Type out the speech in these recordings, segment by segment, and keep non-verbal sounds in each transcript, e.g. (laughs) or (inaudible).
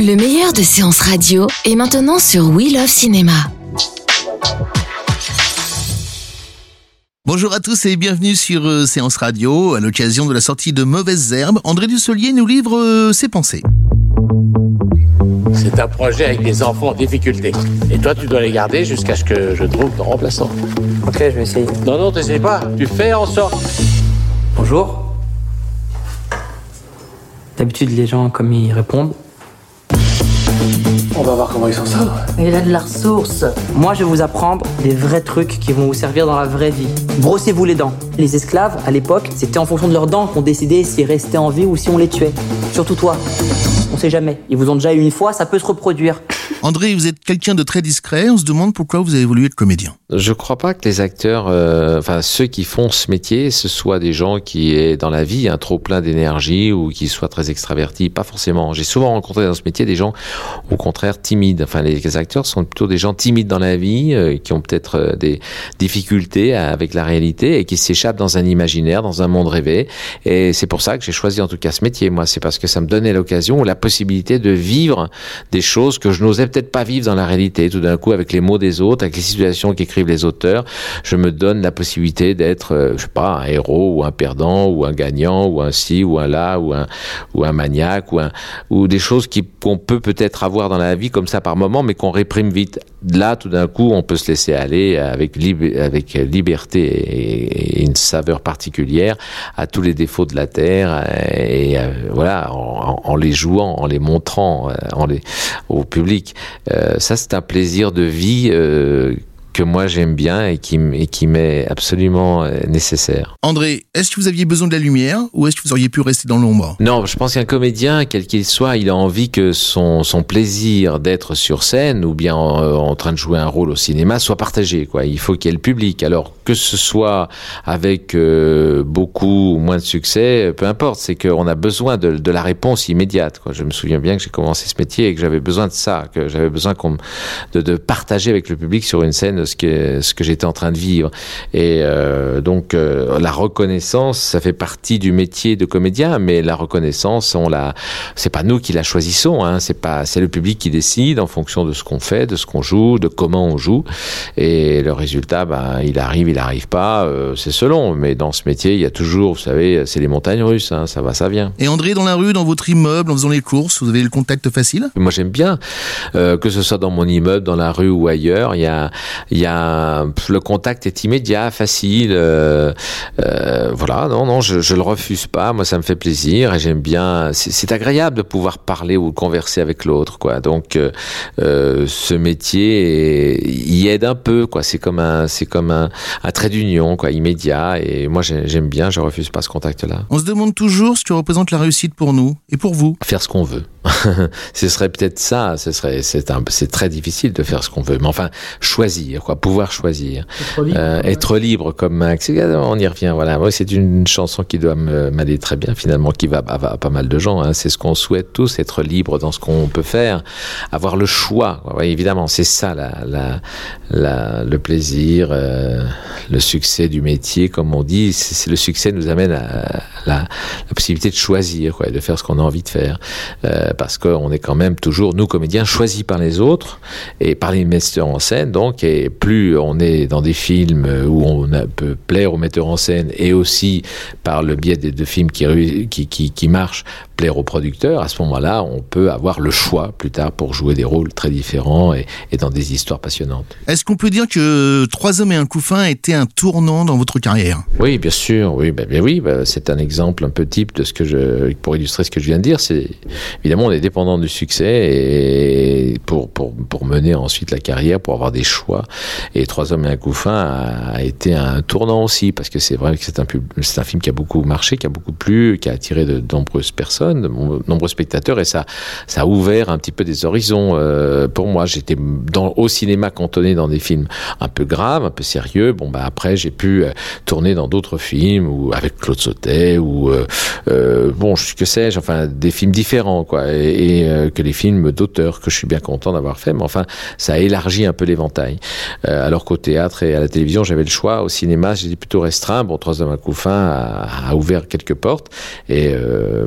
Le meilleur de séances radio est maintenant sur We Love Cinéma. Bonjour à tous et bienvenue sur euh, Séance Radio. À l'occasion de la sortie de Mauvaises Herbes, André Dussolier nous livre euh, ses pensées. C'est un projet avec des enfants en difficulté. Et toi, tu dois les garder jusqu'à ce que je trouve ton remplaçant. Ok, je vais essayer. Non, non, t'essayes pas. Tu fais en sorte. Bonjour. D'habitude, les gens, comme ils répondent. On va voir comment ils s'en sortent. Il a de la ressource. Moi, je vais vous apprendre des vrais trucs qui vont vous servir dans la vraie vie. Brossez-vous les dents. Les esclaves, à l'époque, c'était en fonction de leurs dents qu'on décidait s'ils restaient en vie ou si on les tuait. Surtout toi. On sait jamais. Ils vous ont déjà eu une fois, ça peut se reproduire. André, vous êtes quelqu'un de très discret. On se demande pourquoi vous avez voulu être comédien. Je crois pas que les acteurs, euh, enfin ceux qui font ce métier, ce soient des gens qui aient dans la vie un trop plein d'énergie ou qui soient très extravertis. Pas forcément. J'ai souvent rencontré dans ce métier des gens au contraire timides. Enfin, les acteurs sont plutôt des gens timides dans la vie, euh, qui ont peut-être euh, des difficultés avec la réalité et qui s'échappent dans un imaginaire, dans un monde rêvé. Et c'est pour ça que j'ai choisi en tout cas ce métier. Moi, c'est parce que ça me donnait l'occasion ou la possibilité de vivre des choses que je n'osais peut-être pas vivre dans la réalité. Tout d'un coup, avec les mots des autres, avec les situations qu'écrivent les auteurs, je me donne la possibilité d'être, euh, je sais pas, un héros ou un perdant ou un gagnant ou un ci ou un là ou un ou un maniaque ou un ou des choses qui qu'on peut peut-être avoir dans la vie comme ça par moment, mais qu'on réprime vite. Là, tout d'un coup, on peut se laisser aller avec avec liberté et, une saveur particulière à tous les défauts de la terre et, euh, voilà en, en, les jouant, en les montrant, euh, en les au public. Euh, ça, c'est un plaisir de vie euh, que moi j'aime bien et qui, et qui m'est absolument euh, nécessaire. André, est-ce que vous aviez besoin de la lumière ou est-ce que vous auriez pu rester dans l'ombre? Non, je pense qu'un comédien, quel qu'il soit, il a envie que son, son plaisir d'être sur scène ou bien en, train de jouer un rôle au cinéma soit partagé. Quoi. Il faut qu'il y ait le public. Alors que ce soit avec euh, beaucoup ou moins de succès, peu importe, c'est qu'on a besoin de, de, la réponse immédiate. Quoi. Je me souviens bien que j'ai commencé ce métier et que j'avais besoin de ça, que j'avais besoin de, de partager avec le public sur une scène ce que, ce que j'étais en train de vivre. Et euh, donc euh, la reconnaissance, ça fait partie du métier de comédien, mais la reconnaissance, on la, c'est pas nous qui la choisissons, hein, c'est pas, c'est le public qui décide en fonction de ce qu'on fait, de ce qu'on joue, de comment on joue. Et le résultat, ben, il arrive, il n'arrive pas, euh, c'est selon. Mais dans ce métier, il y a toujours, vous savez, c'est les montagnes russes, hein, ça va, ça vient. Et André, dans la rue, dans votre immeuble, en faisant les courses, vous avez le contact facile? Moi, j'aime bien que ce soit dans mon immeuble, dans la rue ou ailleurs. Il y a, il y a le contact est immédiat, facile. Euh, euh, voilà, non, non, je, je le refuse pas. Moi, ça me fait plaisir et j'aime bien. C'est agréable de pouvoir parler ou converser avec l'autre, quoi. Donc, euh, ce métier y aide un peu, quoi. C'est comme un, c'est comme un, un trait d'union, quoi, immédiat. Et moi, j'aime bien. Je refuse pas ce contact-là. On se demande toujours ce que représente la réussite pour nous et pour vous. Faire ce qu'on veut. (laughs) ce serait peut-être ça. Ce serait, c'est un, c'est très difficile de faire ce qu'on veut. Mais enfin, choisir, quoi, pouvoir choisir, être libre, euh, être libre comme Max. On y revient. Voilà, moi, c'est une chanson qui doit m'aller très bien finalement, qui va, à pas mal de gens. Hein. C'est ce qu'on souhaite tous, être libre dans ce qu'on peut faire, avoir le choix. Ouais, évidemment, c'est ça, la, la, la, le plaisir, euh, le succès du métier, comme on dit. C'est le succès nous amène à la, la possibilité de choisir, quoi, de faire ce qu'on a envie de faire. Euh, parce qu'on est quand même toujours, nous comédiens, choisis par les autres et par les metteurs en scène, donc, plus on est dans des films où on peut plaire aux metteurs en scène et aussi par le biais de, films qui marchent, plaire aux producteurs, à ce moment-là, on peut avoir le choix plus tard pour jouer des rôles très différents et, et dans des histoires passionnantes. Est-ce qu'on peut dire que Trois hommes et un couffin était un tournant dans votre carrière? Oui, bien sûr, oui, ben, bien oui, ben, c'est un exemple un peu type de ce que je, pour illustrer ce que je viens de dire, c'est évidemment on est dépendant du succès et pour, pour, pour mener ensuite la carrière, pour avoir des choix. Et Trois hommes et un couffin a, a été un tournant aussi parce que c'est vrai que c'est un, c'est un film qui a beaucoup marché, qui a beaucoup plu, qui a attiré de, nombreuses personnes, de nombreux spectateurs et ça, ça a ouvert un petit peu des horizons euh, pour moi. J'étais au cinéma cantonné dans des films un peu graves, un peu sérieux. Bon, bah après j'ai pu euh, tourner dans d'autres films ou avec Claude Sautet ou euh, euh, bon, que sais-je, enfin des films différents quoi, et, que les films d'auteurs que je suis bien content d'avoir fait. Mais enfin, ça a élargi un peu l'éventail. Alors qu'au théâtre et à la télévision, j'avais le choix. Au cinéma, j'étais plutôt restreint. Bon, Trois hommes à couffin a, a ouvert quelques portes et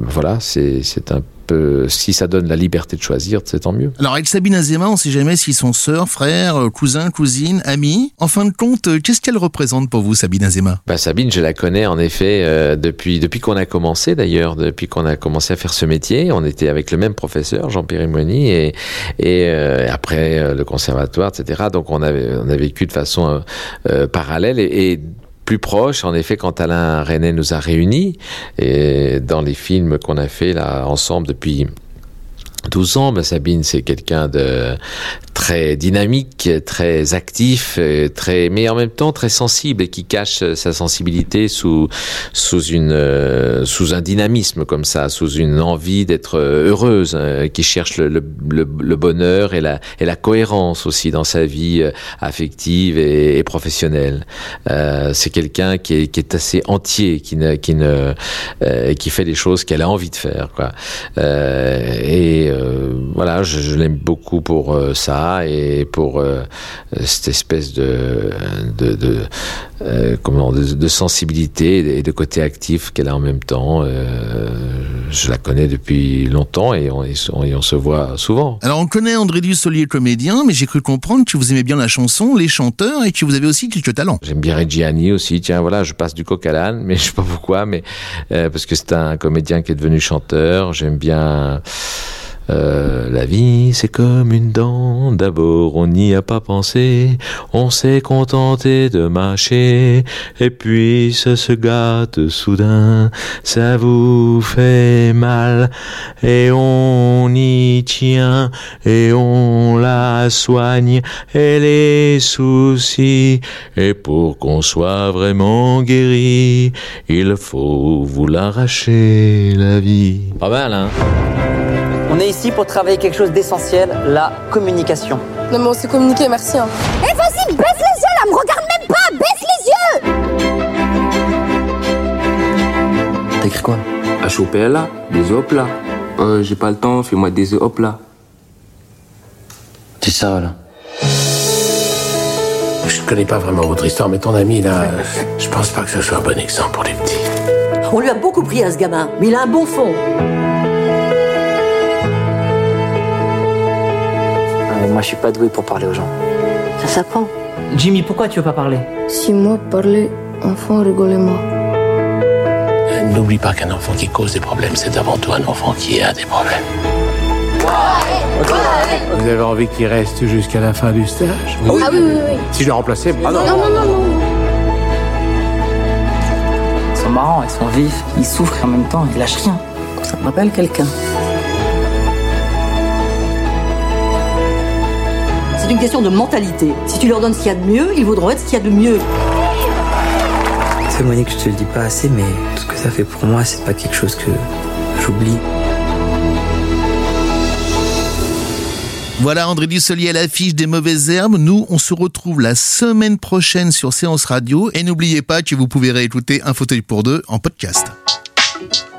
voilà, c'est un peu si ça donne la liberté de choisir, c'est tant mieux. Alors avec Sabine Azema, on sait jamais s'ils sont sœurs, frères, euh, cousins, cousines, amis. En fin de compte, euh, qu'est-ce qu'elle représente pour vous, Sabine Azema Bah, Sabine, je la connais en effet euh, depuis depuis qu'on a commencé d'ailleurs, depuis qu'on a commencé à faire ce métier. On était avec le même professeur, Jean-Pierre Imoni, et, et euh, après euh, le conservatoire, etc. Donc on avait on a vécu de façon parallèle et, et plus proche, en effet, quand Alain René nous a réunis, et dans les films qu'on a fait là ensemble depuis 12 ans, ben Sabine, c'est quelqu'un de très dynamique, très actif, euh, très, mais en même temps très sensible et qui cache euh, sa sensibilité sous sous une euh, sous un dynamisme comme ça, sous une envie d'être heureuse, qui cherche le, le, le, bonheur et la et la cohérence aussi dans sa vie affective et, professionnelle. C'est quelqu'un qui est qui est assez entier, qui ne qui ne qui fait les choses qu'elle a envie de faire, quoi. Et voilà, je, je l'aime beaucoup pour euh, et pour euh, cette espèce de de, de euh, comment de, de sensibilité et de côté actif qu'elle a en même temps. Euh, je la connais depuis longtemps et on, et on, et on se voit souvent. Alors on connaît André Dussolier comédien, mais j'ai cru comprendre que vous aimez bien la chanson, les chanteurs et que vous avez aussi quelques talents. J'aime bien Reggiani aussi. Tiens, voilà, je passe du coq à l'âne, mais (laughs) je sais pas pourquoi, mais parce que c'est un comédien qui est devenu chanteur. J'aime bien. Euh, la vie, c'est comme une dent. D'abord, on n'y a pas pensé. On s'est contenté de mâcher. Et puis, ça se gâte soudain. Ça vous fait mal. Et on y tient. Et on la soigne. Et les soucis. Et pour qu'on soit vraiment guéri, il faut vous l'arracher, la vie. Pas mal, hein? On est ici pour travailler quelque chose d'essentiel, la communication. Non mais on s'est communiqué, merci. Hein. Eh vas-y, baisse les yeux là, me regarde même pas, baisse les yeux T'as écrit quoi? H-O-P-L-A, des hop là. Euh, j'ai pas le temps, fais-moi des hop là. C'est ça, là? Je connais pas vraiment votre histoire, mais ton ami là, je pense pas que ce soit un bon exemple pour les petits. On lui a beaucoup pris à ce gamin, mais il a un bon fond. Moi, je suis pas doué pour parler aux gens. Ça s'apprend. Jimmy, pourquoi tu veux pas parler? Si moi parlais, enfant rigolez-moi. N'oublie pas qu'un enfant qui cause des problèmes, c'est avant tout un enfant qui a des problèmes. Vous avez envie qu'il reste jusqu'à la fin du stage? Ah oui, oui, oui. Si je le remplaçais, ah non. Non, non, non, non. Ils sont marrants, ils sont vifs, ils souffrent et en même temps, ils lâchent rien. Ça me rappelle quelqu'un. C'est une question de mentalité. Si tu leur donnes ce qu'il y a de mieux, ils voudront être ce qu'il y a de mieux. C'est Monique, je te le dis pas assez, mais ce que ça fait pour moi, c'est pas quelque chose que j'oublie. Voilà André Dussolier à l'affiche des mauvaises herbes. Nous, on se retrouve la semaine prochaine sur Séance Radio. Et n'oubliez pas que vous pouvez réécouter Un fauteuil pour deux en podcast.